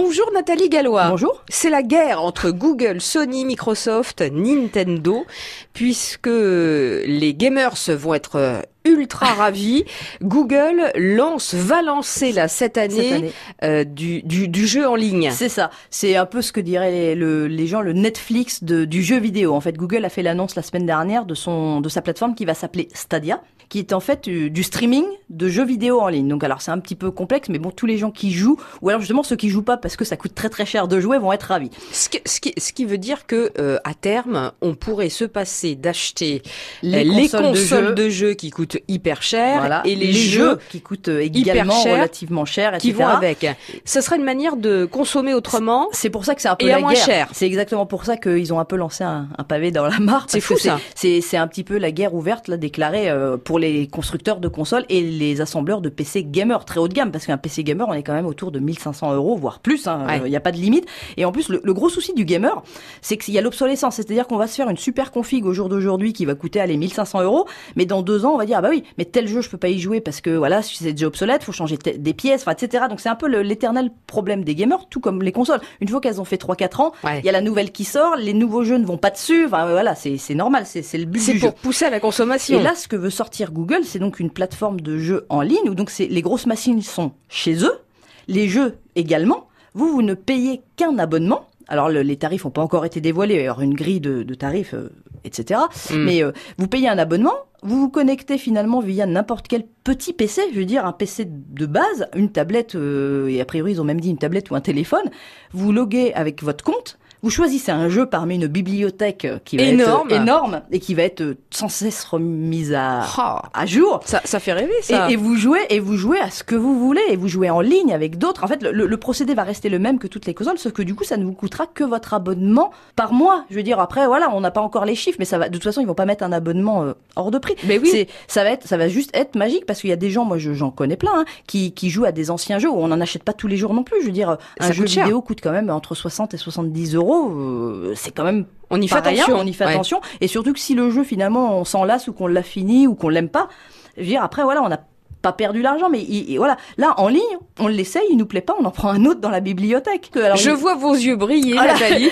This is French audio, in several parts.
Bonjour Nathalie Gallois. Bonjour. C'est la guerre entre Google, Sony, Microsoft, Nintendo, puisque les gamers vont être ultra ravis. Google lance, va lancer là cette année, euh, du, du, jeu en ligne. C'est ça. C'est un peu ce que diraient les, les gens le Netflix de, du jeu vidéo. En fait, Google a fait l'annonce la semaine dernière de son de sa plateforme qui va s'appeler Stadia qui est en fait euh, du streaming de jeux vidéo en ligne. Donc alors c'est un petit peu complexe, mais bon, tous les gens qui jouent, ou alors justement ceux qui jouent pas parce que ça coûte très très cher de jouer, vont être ravis. Ce qui, ce qui, veut dire que euh, à terme, on pourrait se passer d'acheter les, euh, consoles, de, jeux. qui coûtent hyper cher et les, jeux, qui coûtent également relativement cher, etc. qui vont avec. Ce serait une manière de consommer autrement. C'est pour ça que c'est un peu la moins guerre. cher. C'est exactement pour ça qu'ils ont un peu lancé un, pavé dans la mare. C'est fou ça. C'est un petit peu la guerre ouverte là déclarée pour les constructeurs de consoles et les assembleurs de PC gamer très haut de gamme parce qu'un PC gamer on est quand même autour de 1500 euros voire plus hein, il hein, n'y a pas de limite et en plus le, gros souci du gamer c'est qu'il y a l'obsolescence c'est-à-dire qu'on va se faire une super config au jour d'aujourd'hui qui va coûter allez 1500 euros mais dans deux ans on va dire ah bah oui mais tel jeu je peux pas y jouer parce que voilà c'est déjà obsolète faut changer des pièces enfin etc donc c'est un peu l'éternel problème des gamers tout comme les consoles. Une fois qu'elles ont fait 3-4 ans il y a la nouvelle qui sort les nouveaux jeux ne vont pas dessus. Enfin voilà c'est normal c'est le but c'est pour pousser à la consommation. Et là ce que veut sortir Google c'est donc une plateforme de jeux en ligne où donc les grosses machines sont chez eux, les jeux également. Vous, vous ne payez qu'un abonnement. Alors les tarifs n'ont pas encore été dévoilés, il y aura une grille de, tarifs, euh, etc. Mm. Mais euh, vous payez un abonnement, vous vous connectez finalement via n'importe quel petit PC, je veux dire un PC de base, une tablette, euh, et a priori ils ont même dit une tablette ou un téléphone. Vous loguez avec votre compte, vous choisissez un jeu parmi une bibliothèque qui va énorme. être énorme et qui va être sans cesse remise à, à jour. Ça, ça fait rêver ça. Et, vous jouez et vous jouez à ce que vous voulez et vous jouez en ligne avec d'autres. En fait, le, le, procédé va rester le même que toutes les consoles, sauf que du coup, ça ne vous coûtera que votre abonnement par mois. Je veux dire, après, voilà, on n'a pas encore les chiffres, mais ça va. De toute façon, ils vont pas mettre un abonnement euh, hors de prix. Mais oui. Ça va être, ça va juste être magique parce qu'il y a des gens, moi, j'en connais plein, hein, qui, qui jouent à des anciens jeux où on n'en achète pas tous les jours non plus. Je veux dire, un jeu vidéo coûte quand même entre 60 et 70 euros. Euh, c'est quand même on y fait attention. on y fait attention. Et surtout que si le jeu finalement on s'en lasse ou qu'on l'a fini ou qu'on l'aime pas, je veux dire après voilà on n'a pas perdu l'argent, mais voilà. Là, en ligne, on l'essaye, il nous plaît pas, on en prend un autre dans la bibliothèque. je vois vos yeux briller, Nathalie.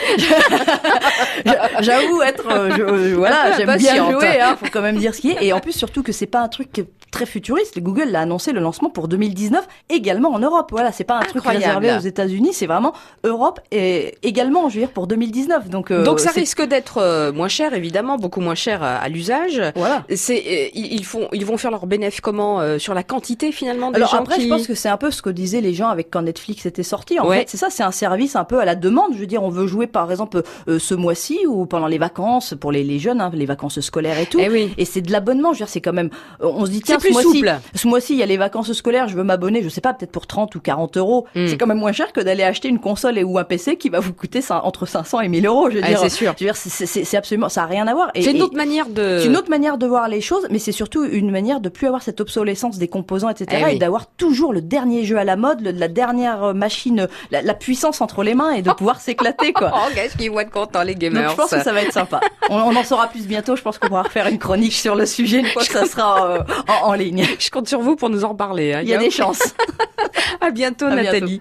J'avoue être, euh, euh, voilà, j'aime bien jouer. Hein, faut quand même dire ce qui est. Et en plus, surtout que c'est pas un truc très futuriste. Google l'a annoncé le lancement pour 2019, également en Europe. Voilà, c'est pas un truc réservé aux États-Unis, c'est vraiment Europe et également, je veux dire, pour 2019. Donc, euh, donc ça risque d'être euh, moins cher, évidemment, beaucoup moins cher à, l'usage. Voilà. C'est, ils font, ils vont faire leur bénéfice comment sur la quantité finalement des Alors gens après, je pense que c'est un peu ce que disaient les gens avec quand Netflix était sorti. En fait, c'est ça, c'est un service un peu à la demande. Je veux dire, on veut jouer par exemple ce mois-ci ou pendant les vacances pour les, les jeunes, hein, les vacances scolaires et tout. Et, eh et c'est de l'abonnement. Je veux dire, c'est quand même, on se dit tiens, ce mois-ci, ce mois-ci, il y a les vacances scolaires, je veux m'abonner, je sais pas, peut-être pour 30 ou 40 euros. Hmm. C'est quand même moins cher que d'aller acheter une console et ou un PC qui va vous coûter ça, entre 500 et 1000 euros. Je veux ah, dire, c'est sûr. Je veux dire, c'est absolument, ça a rien à voir. C'est une autre manière de. C'est une autre manière de voir les choses, mais c'est surtout une manière de plus avoir cette obsolescence des composants, etc. Eh et d'avoir toujours le dernier jeu à la mode, la dernière euh, machine, la, puissance entre les mains et de pouvoir s'éclater, quoi. oh, qu'est-ce qu'ils vont être contents, les gamers. Donc, je pense que ça va être sympa. on, en saura plus bientôt. Je pense qu'on pourra refaire une chronique sur le sujet une fois que ça sera euh, en, en ligne. Je compte sur vous pour nous en parler. Hein. Il y a des chances. à bientôt, Nathalie.